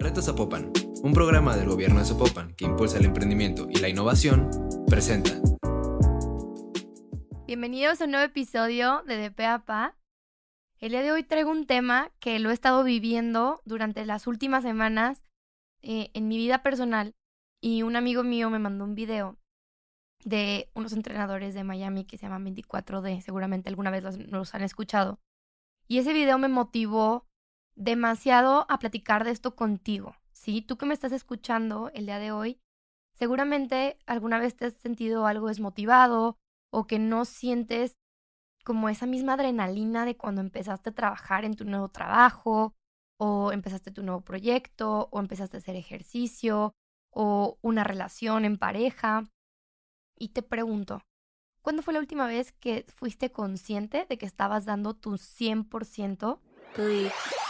Reto Zapopan, un programa del gobierno de Zapopan que impulsa el emprendimiento y la innovación, presenta. Bienvenidos a un nuevo episodio de De Pe Pa. El día de hoy traigo un tema que lo he estado viviendo durante las últimas semanas eh, en mi vida personal y un amigo mío me mandó un video de unos entrenadores de Miami que se llaman 24D, seguramente alguna vez los, los han escuchado. Y ese video me motivó demasiado a platicar de esto contigo, ¿sí? Tú que me estás escuchando el día de hoy, seguramente alguna vez te has sentido algo desmotivado o que no sientes como esa misma adrenalina de cuando empezaste a trabajar en tu nuevo trabajo o empezaste tu nuevo proyecto o empezaste a hacer ejercicio o una relación en pareja. Y te pregunto, ¿cuándo fue la última vez que fuiste consciente de que estabas dando tu 100%?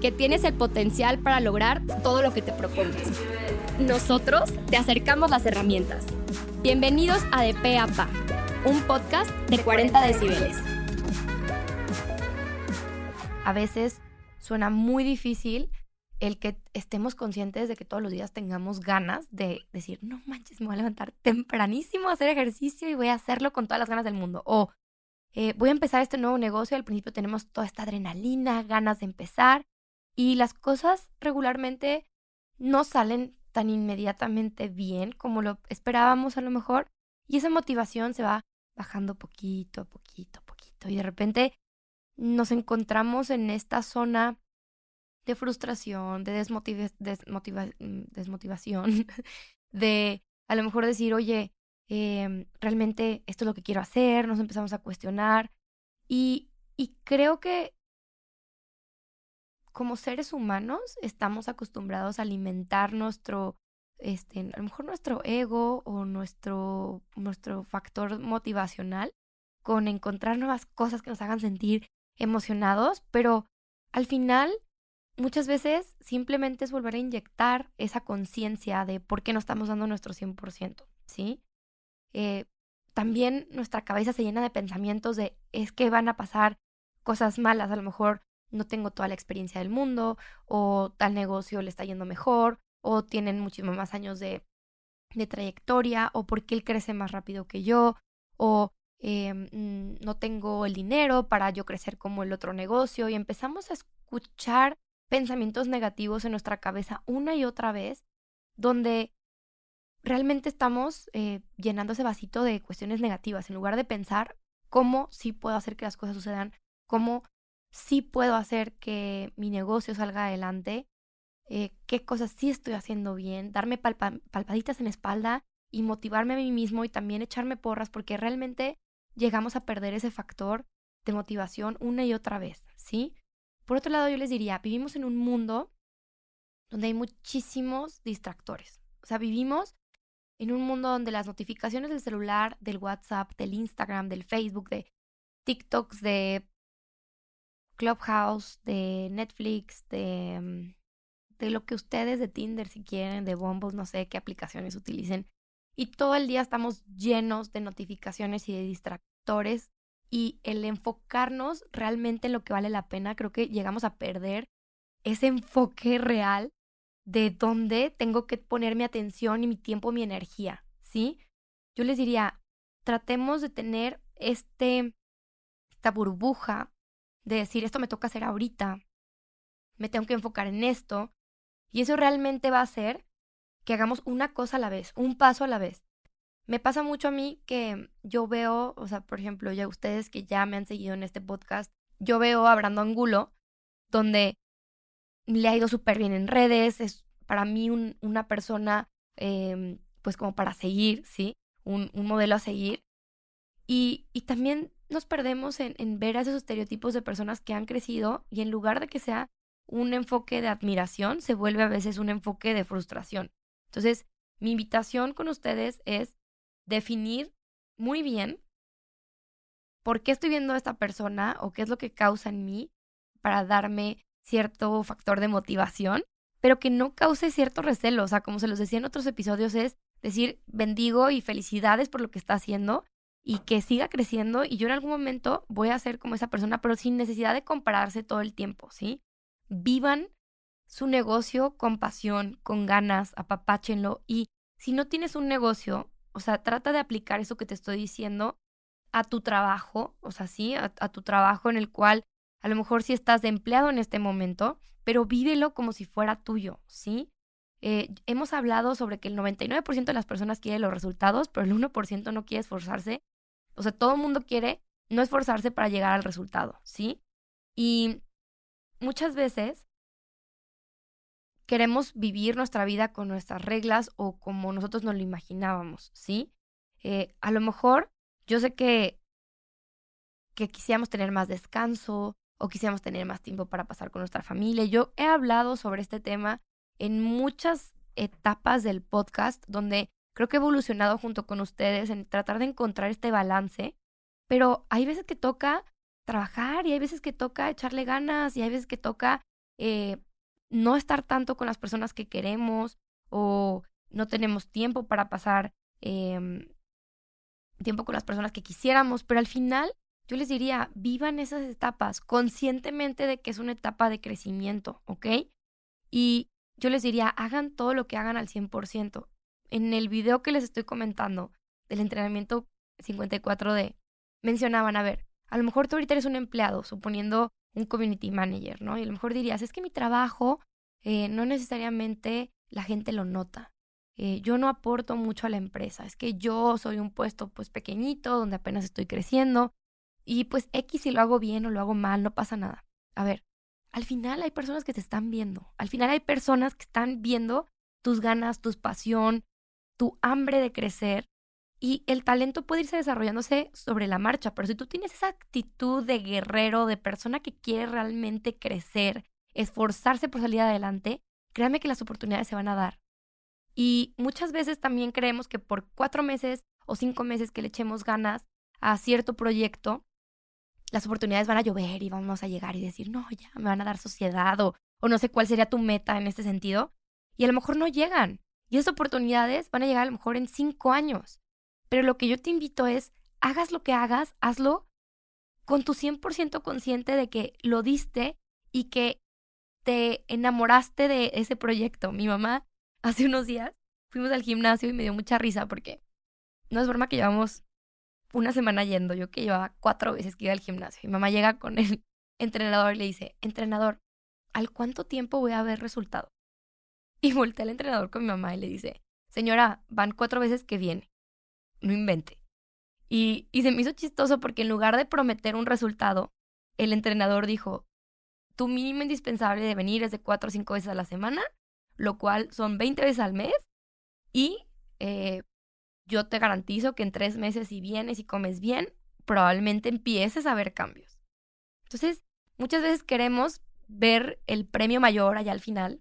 que tienes el potencial para lograr todo lo que te propongas. Nosotros te acercamos las herramientas. Bienvenidos a De Pe a un podcast de 40 decibeles. A veces suena muy difícil el que estemos conscientes de que todos los días tengamos ganas de decir, no manches, me voy a levantar tempranísimo a hacer ejercicio y voy a hacerlo con todas las ganas del mundo. O eh, voy a empezar este nuevo negocio. Al principio tenemos toda esta adrenalina, ganas de empezar. Y las cosas regularmente no salen tan inmediatamente bien como lo esperábamos a lo mejor. Y esa motivación se va bajando poquito, poquito, poquito. Y de repente nos encontramos en esta zona de frustración, de mm, desmotivación, de a lo mejor decir, oye, em, realmente esto es lo que quiero hacer, nos empezamos a cuestionar. Y, y creo que como seres humanos estamos acostumbrados a alimentar nuestro, este, a lo mejor nuestro ego o nuestro, nuestro factor motivacional con encontrar nuevas cosas que nos hagan sentir emocionados, pero al final muchas veces simplemente es volver a inyectar esa conciencia de por qué no estamos dando nuestro 100%, ¿sí? Eh, también nuestra cabeza se llena de pensamientos de es que van a pasar cosas malas, a lo mejor no tengo toda la experiencia del mundo, o tal negocio le está yendo mejor, o tienen muchísimos más años de, de trayectoria, o porque él crece más rápido que yo, o eh, no tengo el dinero para yo crecer como el otro negocio, y empezamos a escuchar pensamientos negativos en nuestra cabeza una y otra vez, donde realmente estamos eh, llenando ese vasito de cuestiones negativas, en lugar de pensar cómo sí puedo hacer que las cosas sucedan, cómo sí puedo hacer que mi negocio salga adelante, eh, qué cosas sí estoy haciendo bien, darme palpaditas en la espalda y motivarme a mí mismo y también echarme porras porque realmente llegamos a perder ese factor de motivación una y otra vez, ¿sí? Por otro lado, yo les diría, vivimos en un mundo donde hay muchísimos distractores. O sea, vivimos en un mundo donde las notificaciones del celular, del WhatsApp, del Instagram, del Facebook, de TikToks, de Clubhouse, de Netflix, de, mm, de lo que ustedes de Tinder si quieren, de Bumble, no sé qué aplicaciones utilicen. Y todo el día estamos llenos de notificaciones y de distractores y el enfocarnos realmente en lo que vale la pena, creo que llegamos a perder ese enfoque real de dónde tengo que poner mi atención y mi tiempo, mi energía, ¿sí? Yo les diría, tratemos de tener este, esta burbuja de decir, esto me toca hacer ahorita, me tengo que enfocar en esto, y eso realmente va a hacer que hagamos una cosa a la vez, un paso a la vez. Me pasa mucho a mí que yo veo, o sea, por ejemplo, ya ustedes que ya me han seguido en este podcast, yo veo a Brando Angulo, donde le ha ido súper bien en redes, es para mí un, una persona, eh, pues como para seguir, ¿sí? Un, un modelo a seguir. Y, y también nos perdemos en, ver a esos estereotipos de personas que han crecido y en lugar de que sea un enfoque de admiración, se vuelve a veces un enfoque de frustración. Entonces, mi invitación con ustedes es definir muy bien por qué estoy viendo a esta persona o qué es lo que causa en mí para darme cierto factor de motivación, pero que no cause cierto recelo. O sea, como se los decía en otros episodios, es decir, bendigo y felicidades por lo que está haciendo y que siga creciendo y yo en algún momento voy a ser como esa persona, pero sin necesidad de compararse todo el tiempo, ¿sí? Vivan su negocio con pasión, con ganas, apapáchenlo y si no tienes un negocio, o sea, trata de aplicar eso que te estoy diciendo a tu trabajo, o sea, sí, a, tu trabajo en el cual a lo mejor sí estás de empleado en este momento, pero vívelo como si fuera tuyo, ¿sí? Eh, hemos hablado sobre que el 99% de las personas quiere los resultados, pero el 1% no quiere esforzarse. O sea, todo el mundo quiere no esforzarse para llegar al resultado, ¿sí? Y muchas veces queremos vivir nuestra vida con nuestras reglas o como nosotros nos lo imaginábamos, ¿sí? Eh, a lo mejor yo sé que, que quisiéramos tener más descanso o quisiéramos tener más tiempo para pasar con nuestra familia. Yo he hablado sobre este tema en muchas etapas del podcast donde creo que he evolucionado junto con ustedes en tratar de encontrar este balance, pero hay veces que toca trabajar y hay veces que toca echarle ganas y hay veces que toca eh, no estar tanto con las personas que queremos o no tenemos tiempo para pasar eh, tiempo con las personas que quisiéramos, pero al final yo les diría, vivan esas etapas conscientemente de que es una etapa de crecimiento, ¿ok? Y yo les diría, hagan todo lo que hagan al 100%. En el video que les estoy comentando del entrenamiento 54D, mencionaban, a ver, a lo mejor tú ahorita eres un empleado, suponiendo un community manager, ¿no? Y a lo mejor dirías, es que mi trabajo eh, no necesariamente la gente lo nota. Eh, yo no aporto mucho a la empresa, es que yo soy un puesto pues pequeñito, donde apenas estoy creciendo, y pues X si lo hago bien o lo hago mal, no pasa nada. A ver, al final hay personas que te están viendo, al final hay personas que están viendo tus ganas, tu pasión, tu hambre de crecer, y el talento puede irse desarrollándose sobre la marcha, pero si tú tienes esa actitud de guerrero, de persona que quiere realmente crecer, esforzarse por salir adelante, créame que las oportunidades se van a dar. Y muchas veces también creemos que por cuatro meses o cinco meses que le echemos ganas a cierto proyecto, las oportunidades van a llover y vamos a llegar y decir, no, ya me van a dar sociedad o, no sé cuál sería tu meta en este sentido. Y a lo mejor no llegan. Y esas oportunidades van a llegar a lo mejor en cinco años. Pero lo que yo te invito es, hagas lo que hagas, hazlo con tu 100% consciente de que lo diste y que te enamoraste de ese proyecto. Mi mamá hace unos días fuimos al gimnasio y me dio mucha risa porque no es broma que llevamos una semana yendo, yo que llevaba cuatro veces que iba al gimnasio. Y mamá llega con el entrenador y le dice, entrenador, ¿al cuánto tiempo voy a ver resultado? Y voltea el entrenador con mi mamá y le dice, señora, van cuatro veces que viene, no invente. Y, y se me hizo chistoso porque en lugar de prometer un resultado, el entrenador dijo, tu mínimo indispensable de venir es de cuatro o cinco veces a la semana lo cual son 20 veces al mes y eh, yo te garantizo que en tres meses si vienes y comes bien, probablemente empieces a ver cambios. Entonces, muchas veces queremos ver el premio mayor allá al final,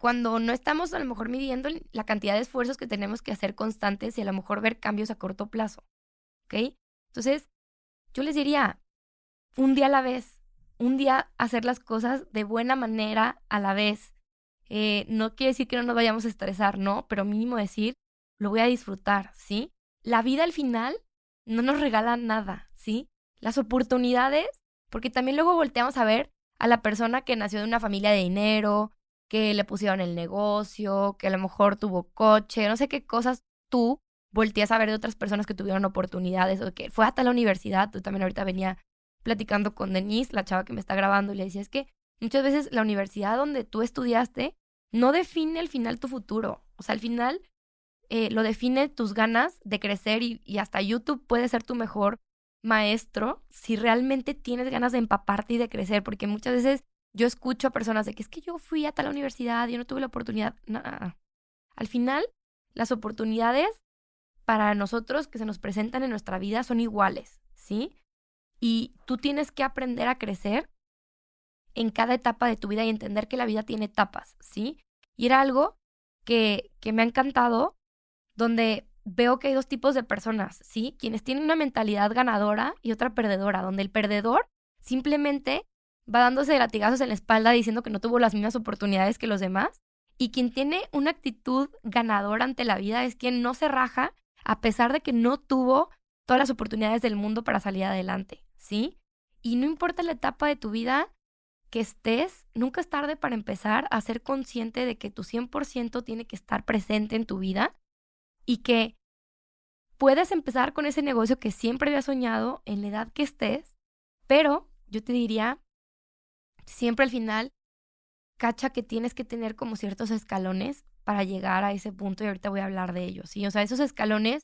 cuando no estamos a lo mejor midiendo la cantidad de esfuerzos que tenemos que hacer constantes y a lo mejor ver cambios a corto plazo. ¿Ok? Entonces, yo les diría, un día a la vez, un día hacer las cosas de buena manera a la vez, eh, no quiere decir que no nos vayamos a estresar, no, pero mínimo decir, lo voy a disfrutar, ¿sí? La vida al final no nos regala nada, ¿sí? Las oportunidades, porque también luego volteamos a ver a la persona que nació de una familia de dinero, que le pusieron el negocio, que a lo mejor tuvo coche, no sé qué cosas tú volteas a ver de otras personas que tuvieron oportunidades o que fue hasta la universidad. Tú también ahorita venía platicando con Denise, la chava que me está grabando, y le decía, es que muchas veces la universidad donde tú estudiaste no define al final tu futuro. O sea, al final eh, lo define tus ganas de crecer y, y hasta YouTube puede ser tu mejor maestro si realmente tienes ganas de empaparte y de crecer, porque muchas veces yo escucho a personas de que es que yo fui a tal universidad yo no tuve la oportunidad. No, Al final, las oportunidades para nosotros que se nos presentan en nuestra vida son iguales, ¿sí? Y tú tienes que aprender a crecer en cada etapa de tu vida y entender que la vida tiene etapas, ¿sí? Y era algo que, que me ha encantado, donde veo que hay dos tipos de personas, ¿sí? Quienes tienen una mentalidad ganadora y otra perdedora, donde el perdedor simplemente va dándose latigazos en la espalda diciendo que no tuvo las mismas oportunidades que los demás. Y quien tiene una actitud ganadora ante la vida es quien no se raja a pesar de que no tuvo todas las oportunidades del mundo para salir adelante, ¿sí? Y no importa la etapa de tu vida que estés, nunca es tarde para empezar a ser consciente de que tu 100% tiene que estar presente en tu vida y que puedes empezar con ese negocio que siempre había soñado en la edad que estés, pero yo te diría, siempre al final, cacha que tienes que tener como ciertos escalones para llegar a ese punto y ahorita voy a hablar de ellos, ¿sí? O sea, esos escalones,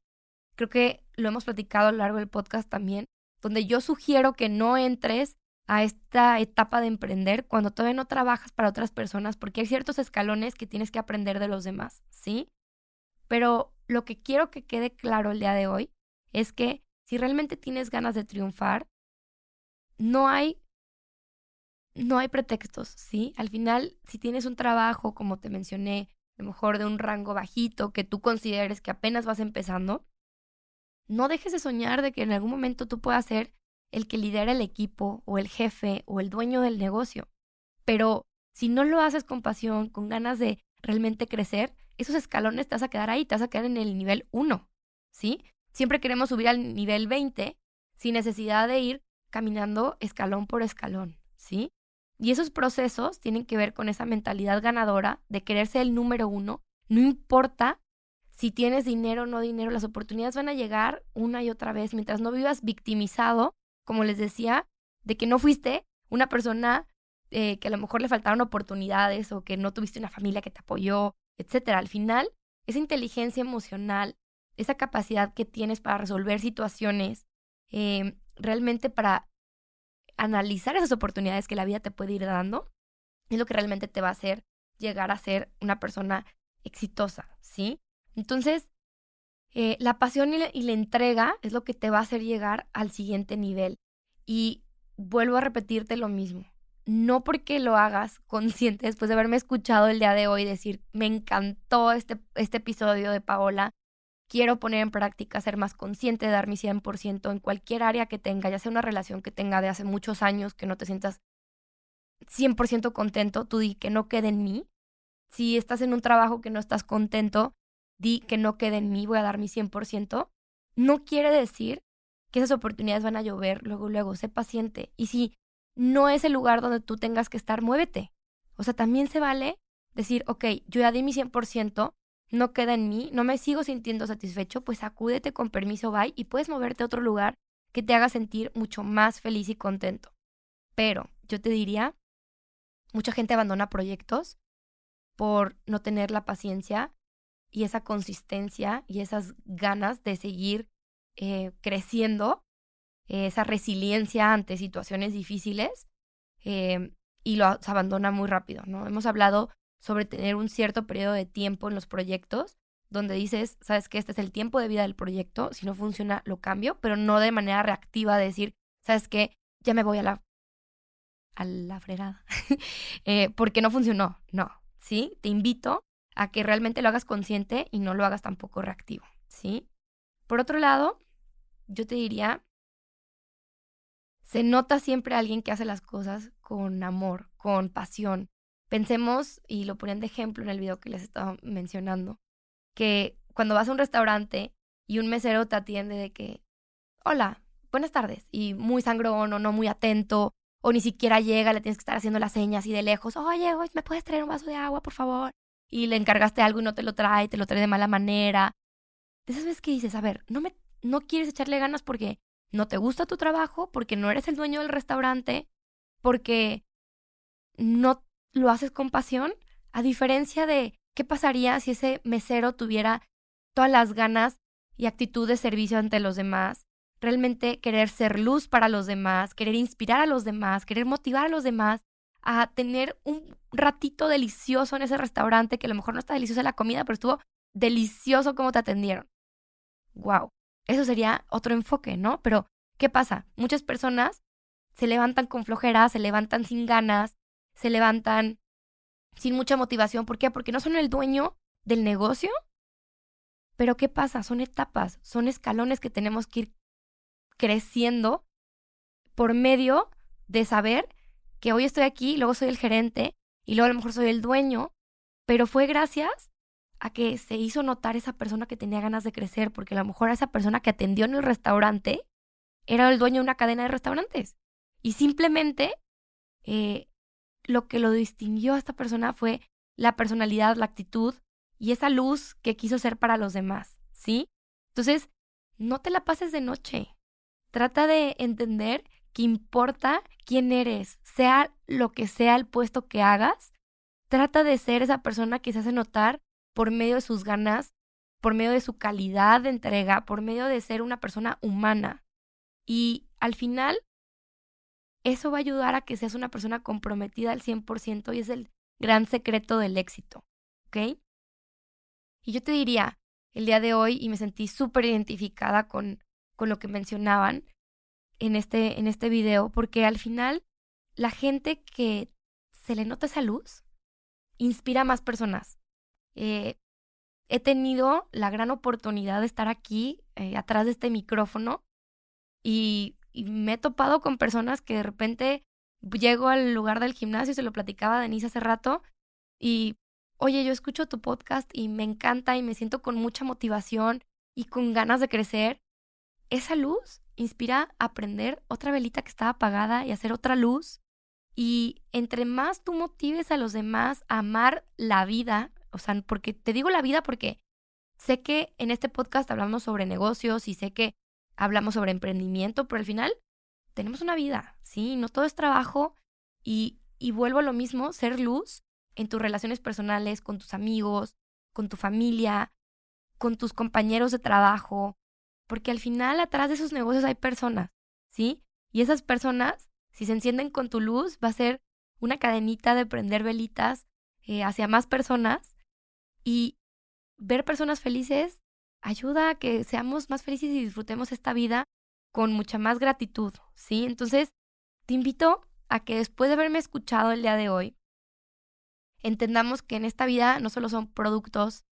creo que lo hemos platicado a lo largo del podcast también, donde yo sugiero que no entres a esta etapa de emprender cuando todavía no trabajas para otras personas, porque hay ciertos escalones que tienes que aprender de los demás, ¿sí? Pero lo que quiero que quede claro el día de hoy es que si realmente tienes ganas de triunfar, no hay no hay pretextos, ¿sí? Al final, si tienes un trabajo, como te mencioné, a lo mejor de un rango bajito que tú consideres que apenas vas empezando, no dejes de soñar de que en algún momento tú puedas ser el que lidera el equipo o el jefe o el dueño del negocio. Pero si no lo haces con pasión, con ganas de realmente crecer, esos escalones te vas a quedar ahí, te vas a quedar en el nivel 1, ¿sí? Siempre queremos subir al nivel 20 sin necesidad de ir caminando escalón por escalón, ¿sí? Y esos procesos tienen que ver con esa mentalidad ganadora de querer ser el número uno. No importa si tienes dinero o no dinero, las oportunidades van a llegar una y otra vez mientras no vivas victimizado, como les decía, de que no fuiste una persona eh, que a lo mejor le faltaron oportunidades o que no tuviste una familia que te apoyó, etcétera. Al final, esa inteligencia emocional, esa capacidad que tienes para resolver situaciones, eh, realmente para analizar esas oportunidades que la vida te puede ir dando, es lo que realmente te va a hacer llegar a ser una persona exitosa, ¿sí? Entonces, eh, la pasión y la, entrega es lo que te va a hacer llegar al siguiente nivel. Y vuelvo a repetirte lo mismo. No porque lo hagas consciente después de haberme escuchado el día de hoy decir, me encantó este, este episodio de Paola, quiero poner en práctica, ser más consciente, dar mi 100% en cualquier área que tenga, ya sea una relación que tenga de hace muchos años, que no te sientas 100% contento, tú di que no quede en mí. Si estás en un trabajo que no estás contento, di que no quede en mí, voy a dar mi 100%. No quiere decir que esas oportunidades van a llover luego, luego, sé paciente. Y si no es el lugar donde tú tengas que estar, muévete. O sea, también se vale decir, ok, yo ya di mi 100%, no queda en mí, no me sigo sintiendo satisfecho, pues acúdete con permiso, bye, y puedes moverte a otro lugar que te haga sentir mucho más feliz y contento. Pero yo te diría, mucha gente abandona proyectos por no tener la paciencia y esa consistencia y esas ganas de seguir eh, creciendo, esa resiliencia ante situaciones difíciles eh, y lo abandona muy rápido, ¿no? Hemos hablado sobre tener un cierto periodo de tiempo en los proyectos donde dices, sabes que este es el tiempo de vida del proyecto, si no funciona lo cambio, pero no de manera reactiva de decir, sabes que ya me voy a la a la fregada, eh, porque no funcionó, no, ¿sí? Te invito a que realmente lo hagas consciente y no lo hagas tampoco reactivo, ¿sí? Por otro lado, yo te diría, se nota siempre alguien que hace las cosas con amor, con pasión, Pensemos, y lo ponían de ejemplo en el video que les estaba mencionando, que cuando vas a un restaurante y un mesero te atiende de que, hola, buenas tardes, y muy sangrón o no muy atento, o ni siquiera llega, le tienes que estar haciendo las señas y de lejos, oye, ¿me puedes traer un vaso de agua, por favor? Y le encargaste algo y no te lo trae, te lo trae de mala manera. De esas veces que dices, a ver, no, me, no quieres echarle ganas porque no te gusta tu trabajo, porque no eres el dueño del restaurante, porque no lo haces con pasión, a diferencia de qué pasaría si ese mesero tuviera todas las ganas y actitud de servicio ante los demás, realmente querer ser luz para los demás, querer inspirar a los demás, querer motivar a los demás a tener un ratito delicioso en ese restaurante que a lo mejor no está deliciosa la comida, pero estuvo delicioso como te atendieron. Wow, eso sería otro enfoque, ¿no? Pero ¿qué pasa? Muchas personas se levantan con flojera, se levantan sin ganas, se levantan sin mucha motivación. ¿Por qué? Porque no son el dueño del negocio. Pero ¿qué pasa? Son etapas, son escalones que tenemos que ir creciendo por medio de saber que hoy estoy aquí, luego soy el gerente y luego a lo mejor soy el dueño, pero fue gracias a que se hizo notar esa persona que tenía ganas de crecer, porque a lo mejor esa persona que atendió en el restaurante era el dueño de una cadena de restaurantes. Y simplemente eh, lo que lo distinguió a esta persona fue la personalidad, la actitud y esa luz que quiso ser para los demás, ¿sí? Entonces, no te la pases de noche. Trata de entender que importa quién eres, sea lo que sea el puesto que hagas, trata de ser esa persona que se hace notar por medio de sus ganas, por medio de su calidad de entrega, por medio de ser una persona humana. Y al final, eso va a ayudar a que seas una persona comprometida al 100% y es el gran secreto del éxito, ¿ok? Y yo te diría, el día de hoy, y me sentí súper identificada con, con lo que mencionaban, en este, en este video, porque al final la gente que se le nota esa luz inspira a más personas. Eh, he tenido la gran oportunidad de estar aquí, eh, atrás de este micrófono, y, y, me he topado con personas que de repente llego al lugar del gimnasio, se lo platicaba a Denise hace rato, y oye, yo escucho tu podcast y me encanta y me siento con mucha motivación y con ganas de crecer. Esa luz inspira a prender otra velita que estaba apagada y hacer otra luz. Y entre más tú motives a los demás a amar la vida, o sea, porque te digo la vida porque sé que en este podcast hablamos sobre negocios y sé que hablamos sobre emprendimiento, pero al final tenemos una vida, ¿sí? No todo es trabajo y, y vuelvo a lo mismo, ser luz en tus relaciones personales, con tus amigos, con tu familia, con tus compañeros de trabajo, porque al final atrás de esos negocios hay personas, ¿sí? Y esas personas, si se encienden con tu luz, va a ser una cadenita de prender velitas eh, hacia más personas y ver personas felices ayuda a que seamos más felices y disfrutemos esta vida con mucha más gratitud, ¿sí? Entonces, te invito a que después de haberme escuchado el día de hoy, entendamos que en esta vida no solo son productos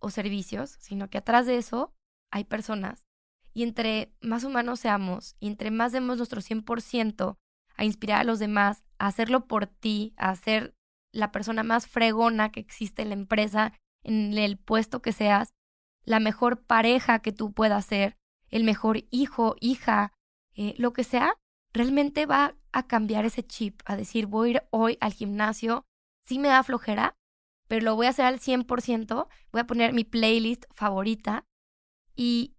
o servicios, sino que atrás de eso hay personas y entre más humanos seamos y entre más demos nuestro 100% a inspirar a los demás, a hacerlo por ti, a ser la persona más fregona que existe en la empresa, en el puesto que seas, la mejor pareja que tú puedas ser, el mejor hijo, hija, eh, lo que sea, realmente va a cambiar ese chip, a decir, voy a ir hoy al gimnasio, sí me da flojera, pero lo voy a hacer al 100%, voy a poner mi playlist favorita y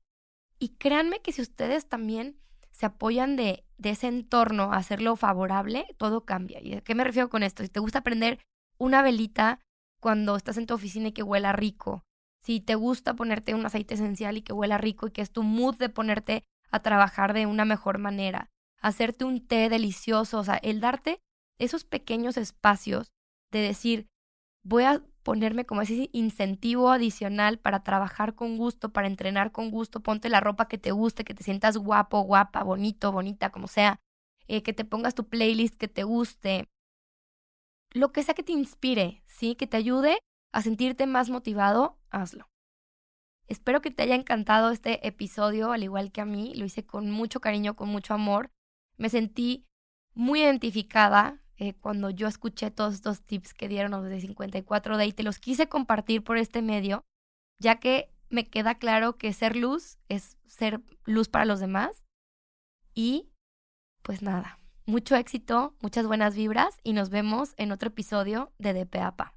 y créanme que si ustedes también se apoyan de, de ese entorno a hacerlo favorable, todo cambia. ¿Y a qué me refiero con esto? Si te gusta prender una velita cuando estás en tu oficina y que huela rico, si te gusta ponerte un aceite esencial y que huela rico y que es tu mood de ponerte a trabajar de una mejor manera, hacerte un té delicioso, o sea, el darte esos pequeños espacios de decir, voy a ponerme como ese incentivo adicional para trabajar con gusto, para entrenar con gusto, ponte la ropa que te guste, que te sientas guapo, guapa, bonito, bonita, como sea, eh, que te pongas tu playlist que te guste, lo que sea que te inspire, ¿sí? Que te ayude a sentirte más motivado, hazlo. Espero que te haya encantado este episodio, al igual que a mí, lo hice con mucho cariño, con mucho amor. Me sentí muy identificada eh, cuando yo escuché todos estos tips que dieron los de 54 Day, te los quise compartir por este medio, ya que me queda claro que ser luz es ser luz para los demás. Y pues nada, mucho éxito, muchas buenas vibras y nos vemos en otro episodio de DPAPA.